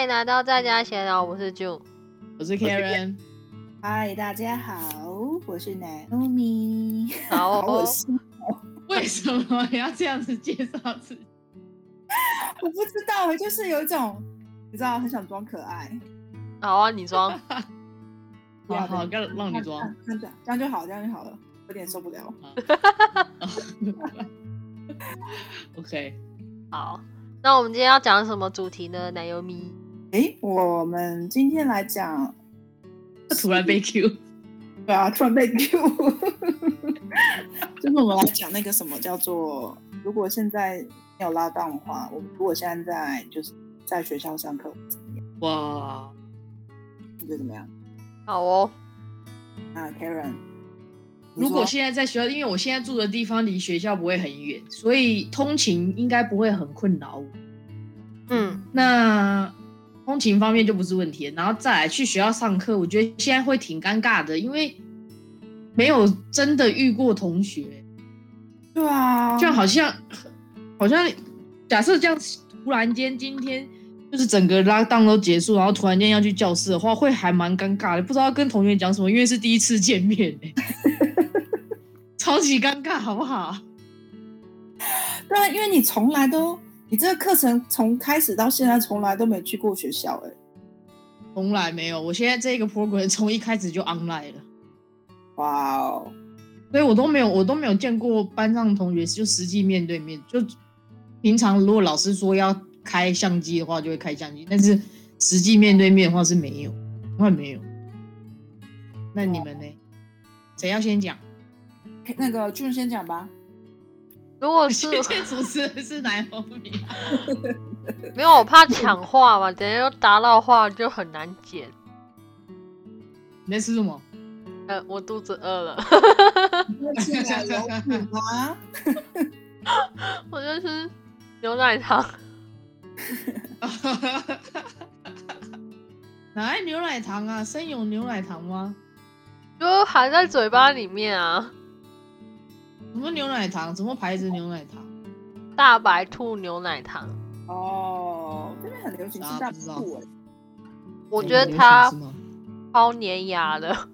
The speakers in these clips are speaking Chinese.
欢迎来到在家闲聊，我是 June。我是 Karen，嗨，大家好，我是 Naomi。好哦我是为什么要这样子介绍自己？我不知道，我就是有一种你知道，很想装可爱。好啊，你装。好 好，的让让你装。这样这样就好，这样就好了，有点受不了。OK，好，那我们今天要讲什么主题呢？奶油咪。诶，我们今天来讲，突然被 Q，对啊，突然被 Q，就是我们来讲那个什么叫做，如果现在没有拉档的话，我们如果现在在就是在学校上课怎么样？哇，你觉得怎么样？好哦，啊，Karen，如果说现在在学校，因为我现在住的地方离学校不会很远，所以通勤应该不会很困扰我。嗯，那通勤方面就不是问题，然后再来去学校上课，我觉得现在会挺尴尬的，因为没有真的遇过同学，对啊，就好像好像假设这样突然间今天就是整个拉档都结束，然后突然间要去教室的话，会还蛮尴尬的，不知道跟同学讲什么，因为是第一次见面、欸，超级尴尬，好不好？对啊，因为你从来都，你这个课程从开始到现在从来都没去过学校、哎，从来没有，我现在这个 program 从一开始就 online 了。哇哦，所以我都没有，我都没有见过班上的同学，就实际面对面。就平常如果老师说要开相机的话，就会开相机，但是实际面对面的话是没有，从来没有。那你们呢？谁要先讲？那个俊先讲吧。如果 是今天主持人是哪方面？没有，我怕抢话嘛，等下又答到话就很难剪。你在吃什么？呃，我肚子饿了？我就吃牛奶糖。哪来牛奶糖啊？生有牛奶糖吗？就含在嘴巴里面啊，什么牛奶糖？什么牌子牛奶糖？大白兔牛奶糖。哦，这边很流行吃大啊不知道兔哎，我觉得它超粘牙的。哦，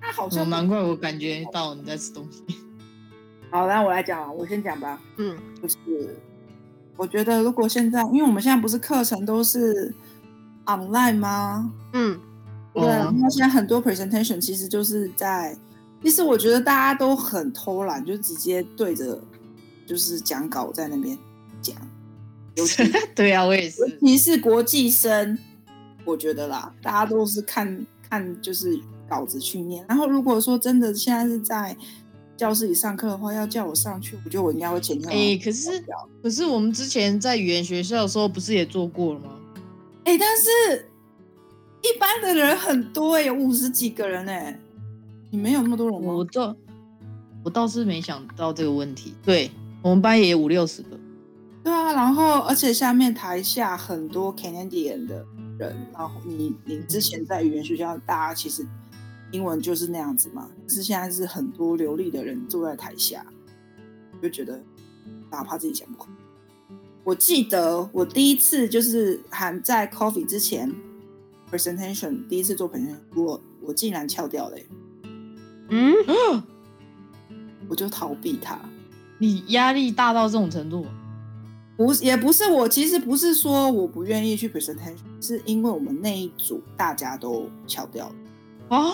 它好像难怪我感觉到你在吃东西。好，那我来讲啊，我先讲吧。嗯就是我觉得如果现在，因为我们现在不是课程都是 online 吗？嗯，对，然哦后现在很多 presentation 其实就是在，其实我觉得大家都很偷懒，就直接对着就是讲稿在那边讲，尤其 对啊，我也是尤。其是国际生，我觉得啦，大家都是看看就是稿子去念。然后如果说真的现在是在教室里上课的话，要叫我上去，我觉得我应该会前跳。哎、可是可是我们之前在语言学校的时候，不是也做过了吗？哎、但是一般的人很多哎、有五十几个人哎、你没有那么多人吗？我倒我倒是没想到这个问题。对我们班也有五六十个。对啊，然后而且下面台下很多 Canadian 的人，然后你你之前在语言学校，大家其实英文就是那样子嘛，可是现在是很多流利的人坐在台下，就觉得哪怕自己讲不快。我记得我第一次就是还在 Coffee 之前 presentation 第一次做 presentation，我我竟然翘掉了欸、嗯，我就逃避他。你压力大到这种程度？不，也不是我，其实不是说我不愿意去 presentation，是因为我们那一组大家都翘掉了，啊？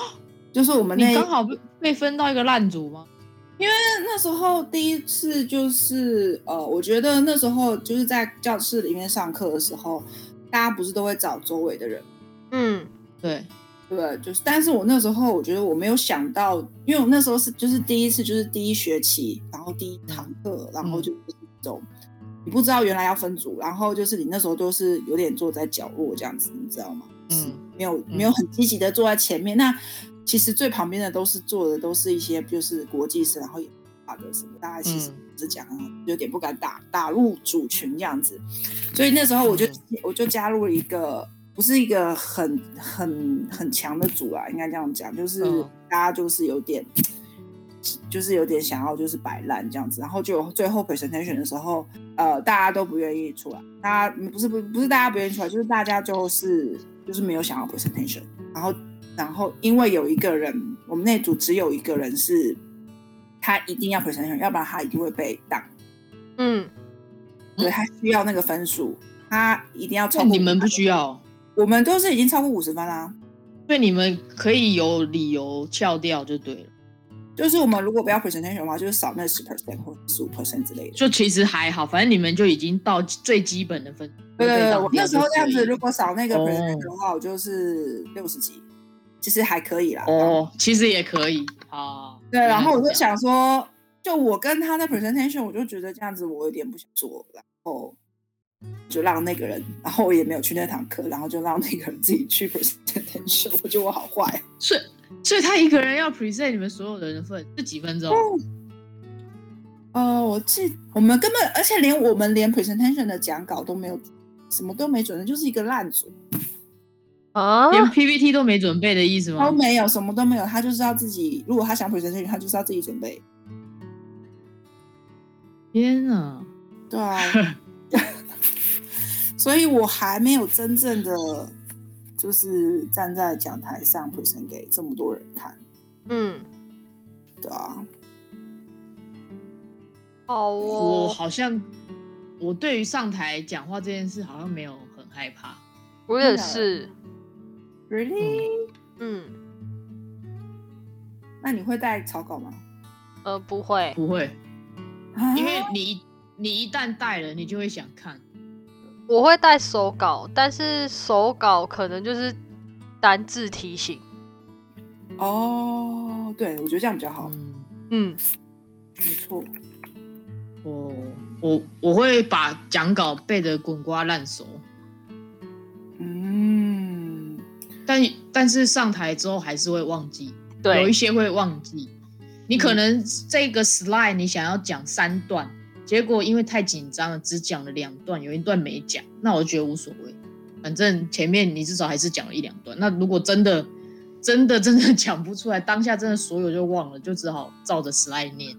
就是我们那刚好被被分到一个烂组吗？因为那时候第一次就是呃，我觉得那时候就是在教室里面上课的时候，大家不是都会找周围的人，嗯，对，对？就是，但是我那时候我觉得我没有想到，因为我那时候是就是第一次，就是第一学期，然后第一堂课，然后就是这种。你不知道原来要分组，然后就是你那时候都是有点坐在角落这样子，你知道吗？嗯，没有没有很积极的坐在前面。那其实最旁边的都是坐的都是一些就是国际生，然后也打的什么，大家其实嗯只讲有点不敢打打入主群这样子。所以那时候我就、我就加入了一个不是一个很很很强的组啊，应该这样讲，就是嗯。大家就是有点就是有点想要就是摆烂这样子，然后就最后 presentation 的时候，呃，大家都不愿意出来，大家不是不不是大家不愿意出来，就是大家就是就是没有想要 presentation，然后然后因为有一个人，我们那组只有一个人是，他一定要 presentation，要不然他一定会被挡，嗯，对他需要那个分数，他一定要超过。你们不需要，我们都是已经超过五十分啦。所以你们可以有理由翘掉就对了。就是我们如果不要 presentation 的话，就是少那十 percent 或十五 percent 之类的。就其实还好，反正你们就已经到最基本的分。对对对，我那时候这样子，如果少那个哦 presentation 的话，我就是六十几，其实还可以啦。哦，其实也可以啊。对，然后我就想说，就我跟他的 presentation，我就觉得这样子我有点不想做，然后就让那个人，然后我也没有去那堂课，然后就让那个人自己去 presentation，我觉得我好坏。所以所以他一个人要 present 你们所有人的份，是几分钟？哦，我记我们根本，而且连我们连 presentation 的讲稿都没有，什么都没准备，就是一个烂组，啊，连 PPT 都没准备的意思吗都？没有，什么都没有，他就是要自己，如果他想 presentation，他就是要自己准备。天啊！对啊，所以我还没有真正的就是站在讲台上 present 给这么多人看，嗯，对啊，好我哦，好像我对于上台讲话这件事好像没有很害怕。我也是，，really？嗯，那你会带草稿吗？呃，不会，不会，啊？因为你你一旦带了，你就会想看。我会带手稿，但是手稿可能就是单字提醒，哦，对，我觉得这样比较好，嗯，嗯，没错。我我我会把讲稿背得滚瓜烂熟，嗯，但但是上台之后还是会忘记，有一，些会忘记。你可能这个 slide 你想要讲三段，结果因为太紧张了，只讲了两段，有一段没讲，那我觉得无所谓，反正前面你至少还是讲了一两段。那如果真的真的真的 讲不出来，当下真的所有就忘了，就只好照着 slide 念。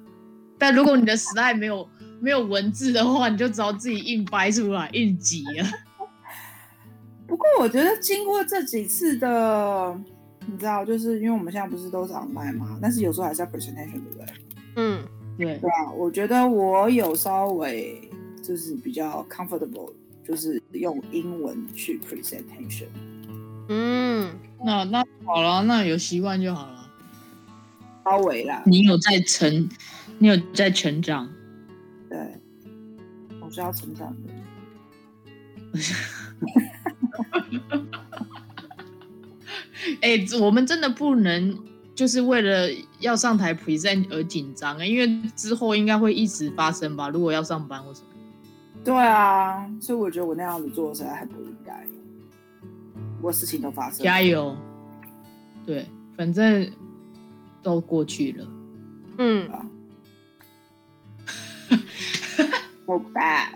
但如果你的 slide 没有没有文字的话，你就只好自己硬掰出来，硬挤了。不过我觉得经过这几次的，你知道，就是因为我们现在不是都是 online 嘛，但是有时候还是要 presentation，对不对？嗯，对，对啊，我觉得我有稍微就是比较 comfortable，就是用英文去 presentation。嗯，那那好了，那有习惯就好了。稍微啦，你有在成，你有在成长。对，我是要成长的。哎、我们真的不能就是为了要上台 present 而紧张啊，因为之后应该会一直发生吧。如果要上班或什么，对啊，所以我觉得我那样子做实在很不应该。不过事情都发生了，加油。对，反正都过去了。嗯，我 bad。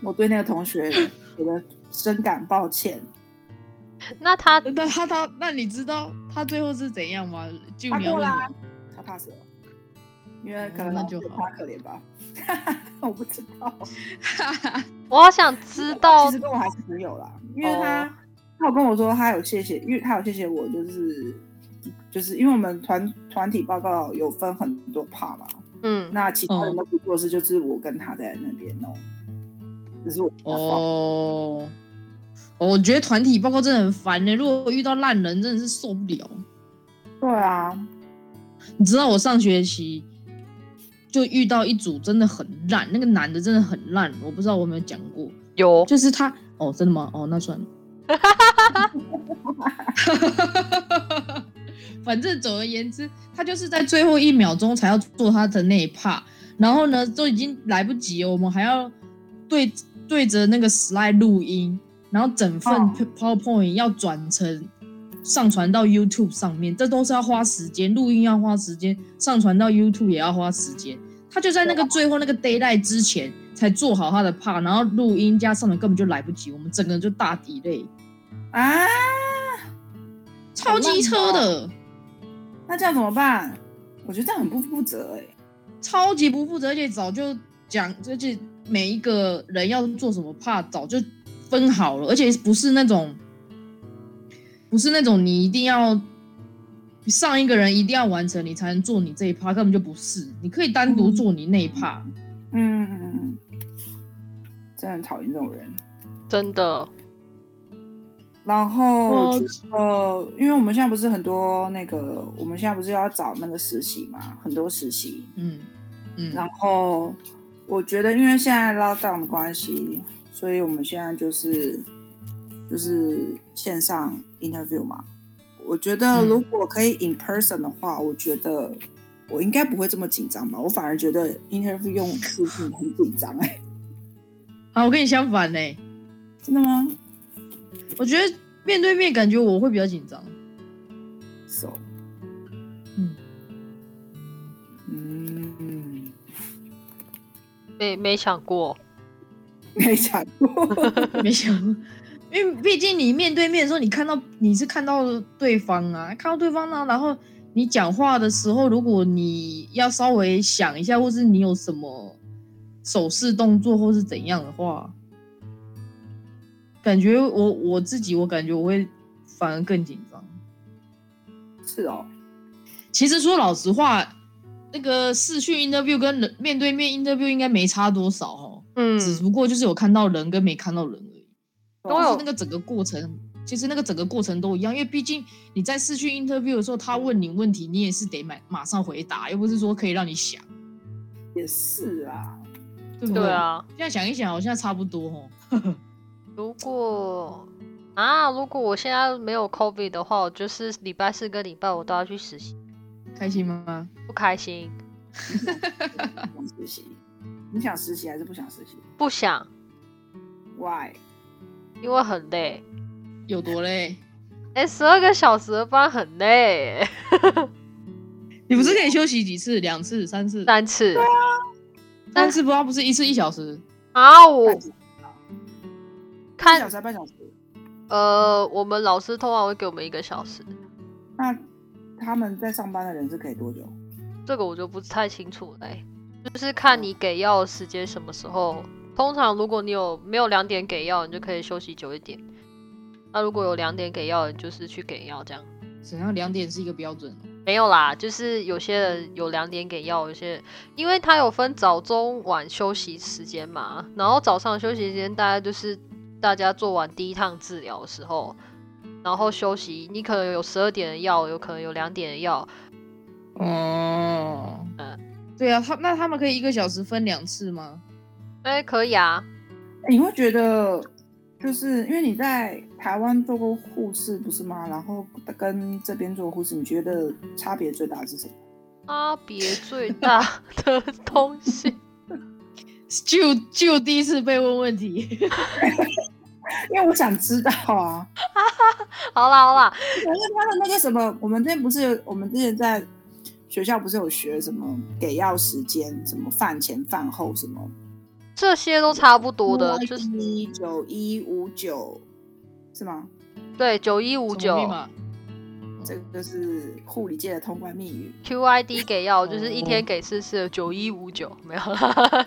我对那个同学觉得深感抱歉。那他那他他那你知道他最后是怎样吗？就你要他过啦问什么？他 pass 了，因为可能就好老师他可怜吧，我不知道。我好想知道其实跟我还是朋友啦，因为哦他、他有跟我说他有谢谢，因为他有谢谢我，就是就是因为我们团团体报告有分很多 part 嘛，嗯，那其他人都不做事，就是我跟他在那边弄，只是我哦，我觉得团体报告真的很烦呢、如果遇到烂人，真的是受不了。对啊，你知道我上学期就遇到一组真的很烂，那个男的真的很烂，我不知道我有没有讲过，有，就是他哦，真的吗？哦，那算了。反正总而言之，他就是在最后一秒钟才要做他的那一 part，然后呢，都已经来不及了，我们还要对对着那个 slide 录音，然后整份哦 PowerPoint 要转成上传到 YouTube 上面，这都是要花时间，录音要花时间，上传到 YouTube 也要花时间。他就在那个最后那个 d a y l i g h t 之前才做好他的 part，然后录音加上传根本就来不及，我们整个人就大底累，啊，超机车的。那这样怎么办？我觉得这样很不负责哎、超级不负责，而且早就讲，而且每一个人要做什么 part 早就分好了，而且不是那种，不是那种你一定要上一个人一定要完成你才能做你这一 part，根本就不是，你可以单独做你那一 part。嗯嗯嗯嗯，真的很讨厌这种人。真的，然后我我觉得，因为我们现在不是很多那个，我们现在不是要找那个实习嘛，很多实习。嗯嗯，然后我觉得，因为现在 lockdown 的关系，所以我们现在就是就是线上 interview 嘛。我觉得嗯如果可以 in person 的话，我觉得我应该不会这么紧张吧。我反而觉得 interview 用视频很紧张哎，好，我跟你相反呢、真的吗我觉得面对面感觉我会比较紧张。？So，嗯嗯，没没想过，没想过。没想过，因为毕竟你面对面的时候，你看到你是看到对方啊，看到对方呢，然后你讲话的时候，如果你要稍微想一下，或是你有什么手势动作或是怎样的话，感觉我我自己，我感觉我会反而更紧张。是哦，其实说老实话，那个视讯 interview 跟人面对面 interview 应该没差多少哦，嗯，只不过就是有看到人跟没看到人而已。都是那个整个过程，其实那个整个过程都一样，因为毕竟你在视讯 interview 的时候，他问你问题，你也是得马马上回答，又不是说可以让你想，也是啊。对不对啊。现在想一想，好像差不多哦。如果啊，如果我现在没有 COVID 的话，我就是礼拜四跟礼拜五都要去实习，开心吗？不开心，想实习，你想实习还是不想实习不想，？Why？因为很累。有多累？哎、十二个小时的班很累，你不是可以休息几次？两次、三次？三次三次不知道不是一次一小时？啊，我半小时看小时半小时？呃，我们老师通常会给我们一个小时，那他们在上班的人是可以多久？这个我就不太清楚嘞、就是看你给药的时间什么时候。通常如果你有没有两点给药，你就可以休息久一点。那如果有两点给药，你就是去给药这样。怎样？两点是一个标准？没有啦，就是有些人有两点给药，有些人因为他有分早中晚休息时间嘛，然后早上休息时间大概就是大家做完第一趟治疗的时候，然后休息，你可能有十二点的药，有可能有两点的药，哦，嗯对啊，他那他们可以一个小时分两次吗？哎、可以啊，欸你会觉得，就是因为你在台湾做过护士不是吗？然后跟这边做护士，你觉得差别最大的是什么？差别最大的 东西，就就第一次被问问题，因为我想知道啊，好啦好啦，因为他的那个什么，我们之前不是，我们之前在学校不是有学什么给药时间，什么饭前饭后什么这些都差不多的，就是一九一五九是吗？对九一五九？这个就是护理界的通关密语。QID 给药就是一天哦给四次，九一五九没有了。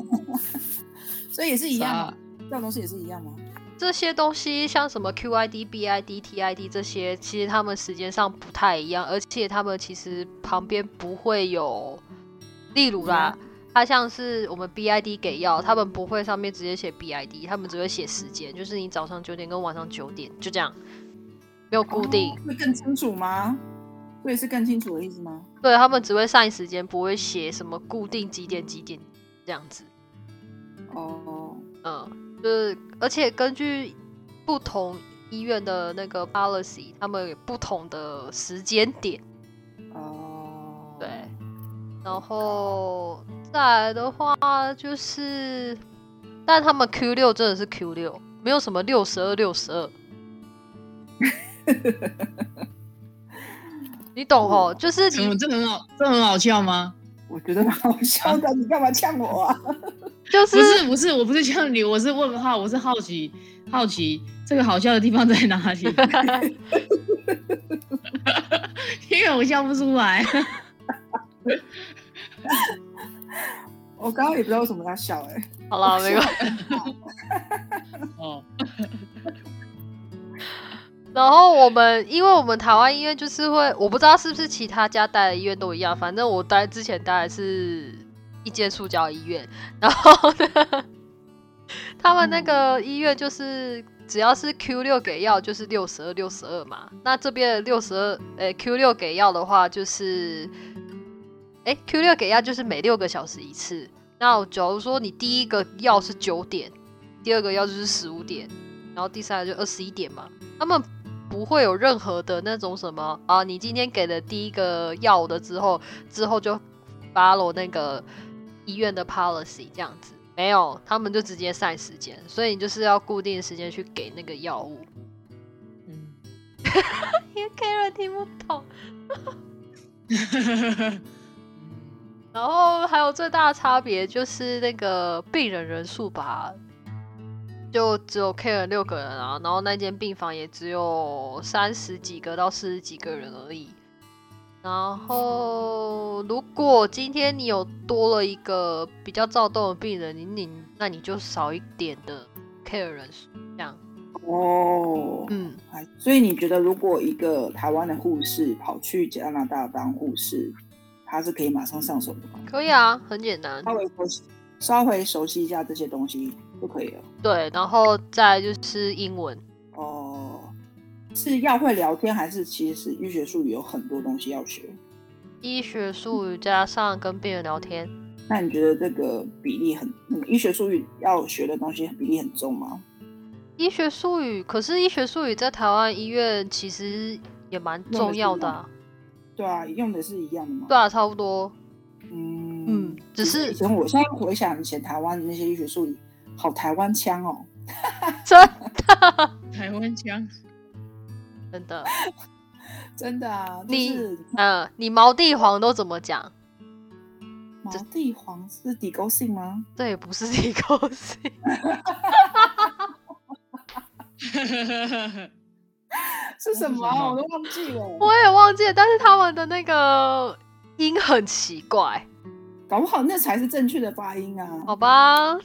所以也是一样？这种东西也是一样吗？这些东西像什么 QID、BID、TID 这些，其实他们时间上不太一样，而且他们其实旁边不会有，例如啦，它像是我们 BID 给药，他们不会上面直接写 BID，他们只会写时间，就是你早上九点跟晚上九点，就这样，没有固定。哦会更清楚吗？所以是更清楚的意思吗？对他们只会上一时间，不会写什么固定几点几点这样子。哦，嗯，就是而且根据不同医院的那个 policy，他们有不同的时间点。哦，对，然后再来的话就是，但他们 Q 六真的是 Q 六，没有什么六十二、六十二。你懂哦？就是你这很好，这很好笑吗？我觉得蛮好笑的，你干嘛呛我啊？就是不是不是，我不是呛你，我是问号，我是好奇好奇这个好笑的地方在哪里？因为我笑不出来。我刚刚也不知道为什么要笑哎、好了，没关系。哦，然后我们，因为我们台湾医院就是会，我不知道是不是其他家待的医院都一样，反正我待之前待的是一间塑胶医院，然后，他们那个医院就是只要是 Q 六给药就是六十二六十二嘛，那这边六十二，诶 Q 六给药的话就是，诶 Q 六给药就是每六个小时一次，那假如说你第一个药是九点，第二个药就是十五点，然后第三个就二十一点嘛，他们不会有任何的那种什么啊，你今天给了第一个药的之后，之后就 follow 那个医院的 policy 这样子，没有，他们就直接晒时间，所以你就是要固定时间去给那个药物。嗯，因为 Karen 听不懂，然后还有最大的差别就是那个病人人数吧，就只有 Karen 六个人啊，然后那间病房也只有三十几个到四十几个人而已。然后，如果今天你有多了一个比较躁动的病人，你你那你就少一点的 care 人数，这样，哦，嗯，哎，所以你觉得如果一个台湾的护士跑去加拿大当护士，他是可以马上上手的吗？可以啊，很简单。稍微熟悉，稍微熟悉一下这些东西就可以了。对，然后再就是英文，哦，是要会聊天，还是其实医学术语有很多东西要学？医学术语加上跟病人聊天，那你觉得这个比例很，嗯医学术语要学的东西比例很重吗？医学术语，可是医学术语在台湾医院其实也蛮重要的、啊，对啊，用的是一样的吗？对啊，差不多。嗯嗯只是以前我现在回想以前台湾的那些医学术语，好台湾腔哦。真的台湾腔，真的，真的啊，就你是嗯，你毛地黄都怎么讲？毛地黄是地沟性吗？对不是地沟性，是什么啊？是什么我都忘记了。我也忘记了，但是他们的那个音很奇怪，搞不好那才是正确的发音啊。好吧？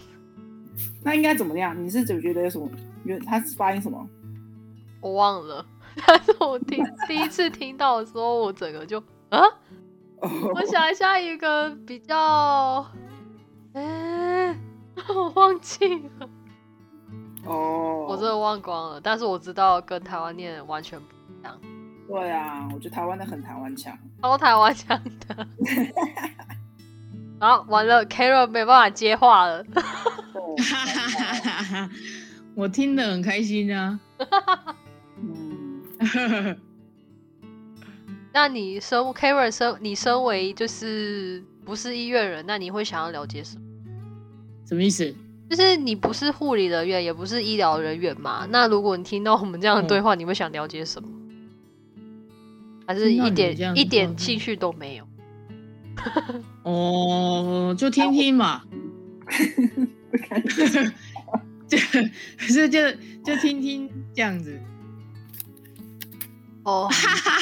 那应该怎么样？你是怎么觉得有什么？觉得它是发音什么？我忘了，但是我听第一次听到的时候，我整个就 我想一下一个比较，哎、我忘记了，哦，我真的忘光了。但是我知道跟台湾念完全不一样，对啊，我觉得台湾的很台湾腔。超台湾腔的。然后完了 c a r o l 没办法接话了。我听得很开心啊。嗯，那你身 c a r o l 身，你身为就是不是医院人，那你会想要了解什么？什么意思？就是你不是护理人员，也不是医疗人员嘛？那如果你听到我们这样的对话，你会想了解什么？还是一点一点兴趣都没有？哦，就听听嘛。就可是就就听听这样子。哦，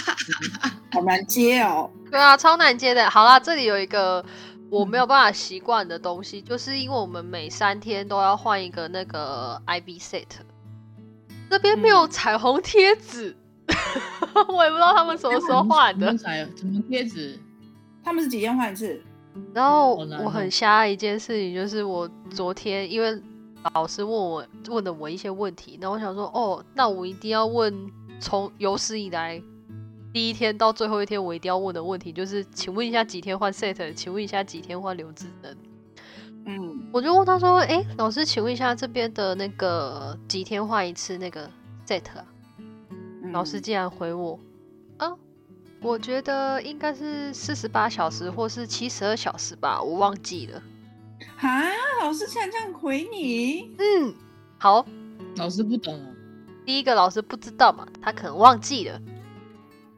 好难接哦。对啊，超难接的。好啦，这里有一个我没有办法习惯的东西，就是因为我们每三天都要换一个那个 IB set，这边没有嗯彩虹贴纸，我也不知道他们什么时候换的怎么。彩？怎么贴纸？他们是几天换一次？然后我很哦瞎的一件事情就是，我昨天因为老师问我问了我一些问题，然后我想说，哦，那我一定要问从有史以来第一天到最后一天我一定要问的问题，就是请问一下几天换 set，请问一下几天换留置人。嗯，我就问他说，哎，老师，请问一下这边的那个几天换一次那个 set 啊？嗯老师竟然回我，啊，我觉得应该是四十八小时或是七十二小时吧，我忘记了。啊，老师竟然这样回你？嗯，好，老师不懂哦。第一个老师不知道嘛，他可能忘记了。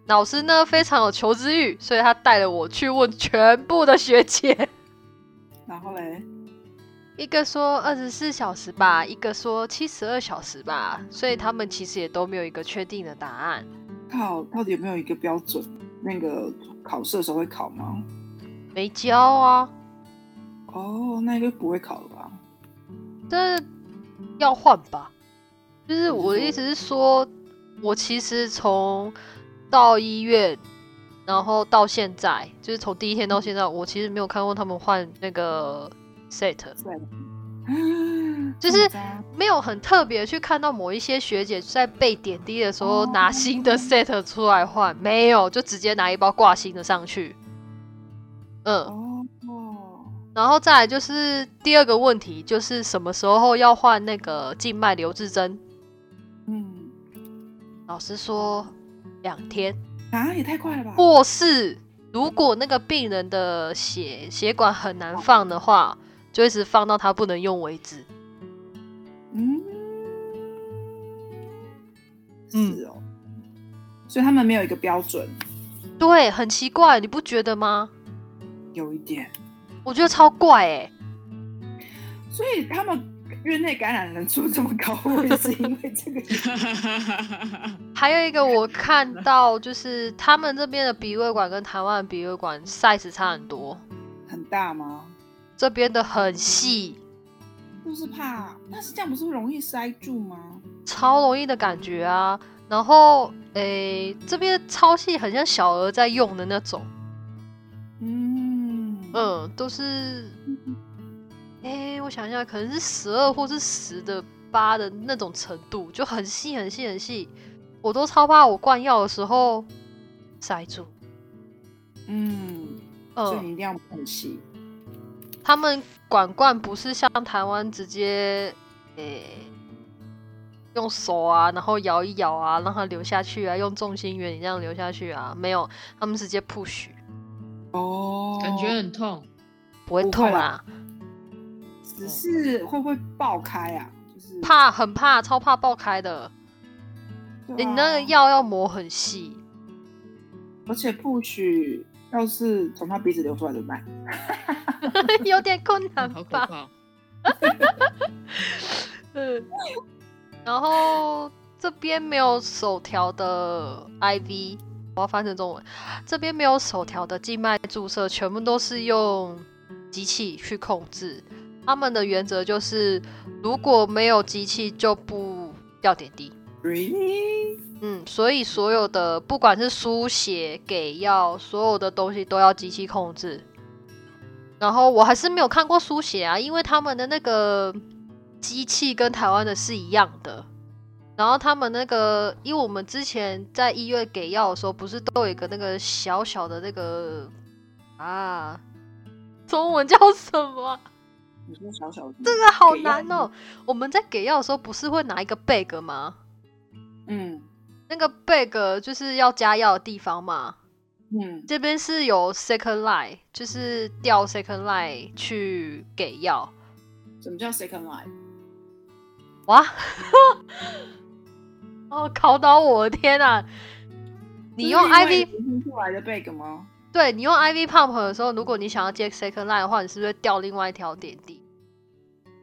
老师呢非常有求知欲，所以他带了我去问全部的学姐。然后嘞，一个说二十四小时吧，一个说七十二小时吧，所以他们其实也都没有一个确定的答案。靠，到底有没有一个标准？那个考试的时候会考吗？没教啊，哦，那应该不会考了吧？这要换吧？就是我的意思是说，我其实从到医院，然后到现在，就是从第一天到现在，我其实没有看过他们换那个 set，对，就是没有很特别去看到某一些学姐在背点滴的时候哦拿新的 set 出来换，没有，就直接拿一包挂新的上去。嗯，哦哦，然后再来就是第二个问题，就是什么时候要换那个静脉留置针？嗯，老师说两天，啊，也太快了吧？或是如果那个病人的血血管很难放的话，就一直放到他不能用为止。嗯，嗯。是哦，所以他们没有一个标准，对，很奇怪，你不觉得吗？有一点，我觉得超怪哎、所以他们院内感染人数这么高，会是因为这个？还有一个我看到就是他们这边的鼻胃管跟台湾的鼻胃管 size 差很多，很大吗？这边的很细，就是怕，但是这样不是容易塞住吗？超容易的感觉啊。然后诶，这边超细，很像小儿在用的那种。嗯嗯，都是，诶，我想一下，可能是十二或是十的八的那种程度，就很细很细很细。我都超怕我灌药的时候塞住。嗯，所以嗯，你一定要很细。他们管罐不是像台湾直接诶、用手啊，然后摇一摇啊，让它流下去啊，用重心原理这样流下去啊，没有，他们直接 push，哦，感觉很痛。不会痛啊，只是会不会爆开啊？就是怕很怕，超怕爆开的。对你那个啊，药要磨很细，而且不许要是从他鼻子流出来怎么办？有点困难好可吧？怕！嗯，然后这边没有手调的 IV，我要翻成中文。这边没有手调的静脉注射，全部都是用机器去控制。他们的原则就是，如果没有机器就不掉点滴。Really？嗯，所以所有的不管是输血、给药，所有的东西都要机器控制。然后我还是没有看过输血啊，因为他们的那个机器跟台湾的是一样的。然后他们那个，因为我们之前在医院给药的时候，不是都有一个那个小小的那个啊，中文叫什么啊？你说小小的，这个好难哦。我们在给药的时候，不是会拿一个 bag 吗？嗯那个 bag 就是要加药的地方嘛。嗯，这边是有 second line，就是调 second line 去给药。什么叫 second line？哇！哦，考倒我！天啊！你用 IV 拼出来的 bag 吗？对你用 IV pump 的时候，如果你想要接 second line 的话，你是不是会调另外一条点滴？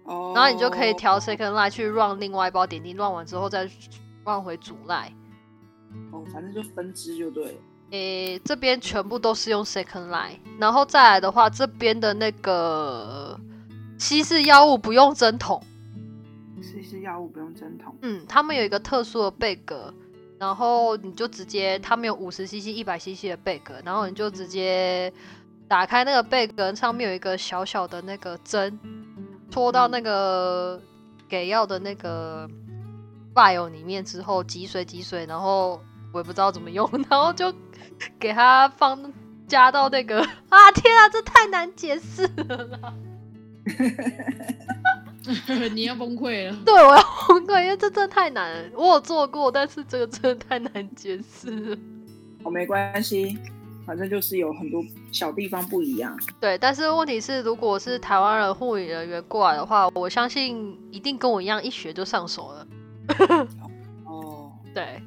哦，然后你就可以调 second line 去 run 另外一包点滴，run 完之后再 run 回主 line。哦，反正就分支就对了。诶，这边全部都是用 second line，然后再来的话，这边的那个稀释药物不用针筒，稀释药物不用针筒。嗯，他们有一个特殊的贝格，然后你就直接，他们有五十 CC、一百 CC 的贝格，然后你就直接打开那个贝格，上面有一个小小的那个针，戳到那个给药的那个 vial 里面之后，积水积水，然后我也不知道怎么用，然后就给它放加到那个 啊，天啊，这太难解释了啦。你要崩溃了。对，我要崩溃，因为这真的太难了。我有做过，但是这个真的太难解释了。哦，没关系，反正就是有很多小地方不一样。对，但是问题是，如果是台湾人护理人员过来的话，我相信一定跟我一样，一学就上手了。哦，对，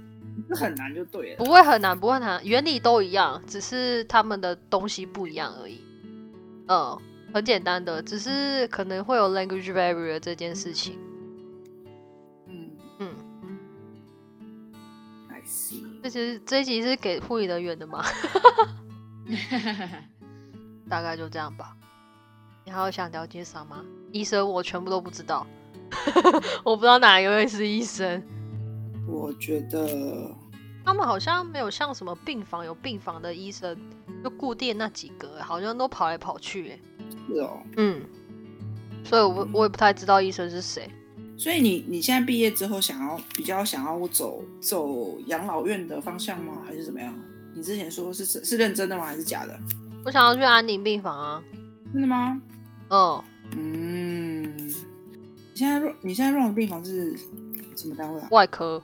这很难就对了。不会很难，不会很难，原理都一样，只是他们的东西不一样而已。嗯，很简单的，只是可能会有 language barrier 这件事情。嗯嗯，，I see。这其实这一集是给护理人员的吗？大概就这样吧。你还有想了解啥吗？医生我全部都不知道，我不知道哪一位是医生。我觉得他们好像没有像什么病房有病房的医生，就固定那几个，好像都跑来跑去。哎，是哦，嗯，所以我我也不太知道医生是谁。所以你你现在毕业之后，想要比较想要走走养老院的方向吗？还是怎么样？你之前说是是认真的吗？还是假的？我想要去安宁病房啊。真的吗？嗯嗯。你现在你现在用的病房是什么单位啊？外科，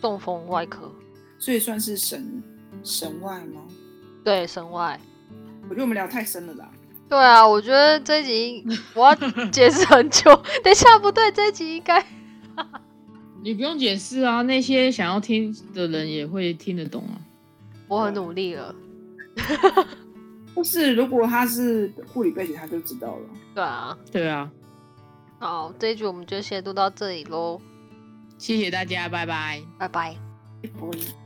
中风外科。所以算是神神外吗？对，神外。我觉得我们聊太深了啦。对啊，我觉得这集我要解释很久。等一下，不对，这集应该 你不用解释啊，那些想要听的人也会听得懂啊。我很努力了。不是，如果他是护理背景，他就知道了。对啊，对啊。好，这一局我们就先录到这里喽。谢谢大家，拜拜，拜拜。拜拜。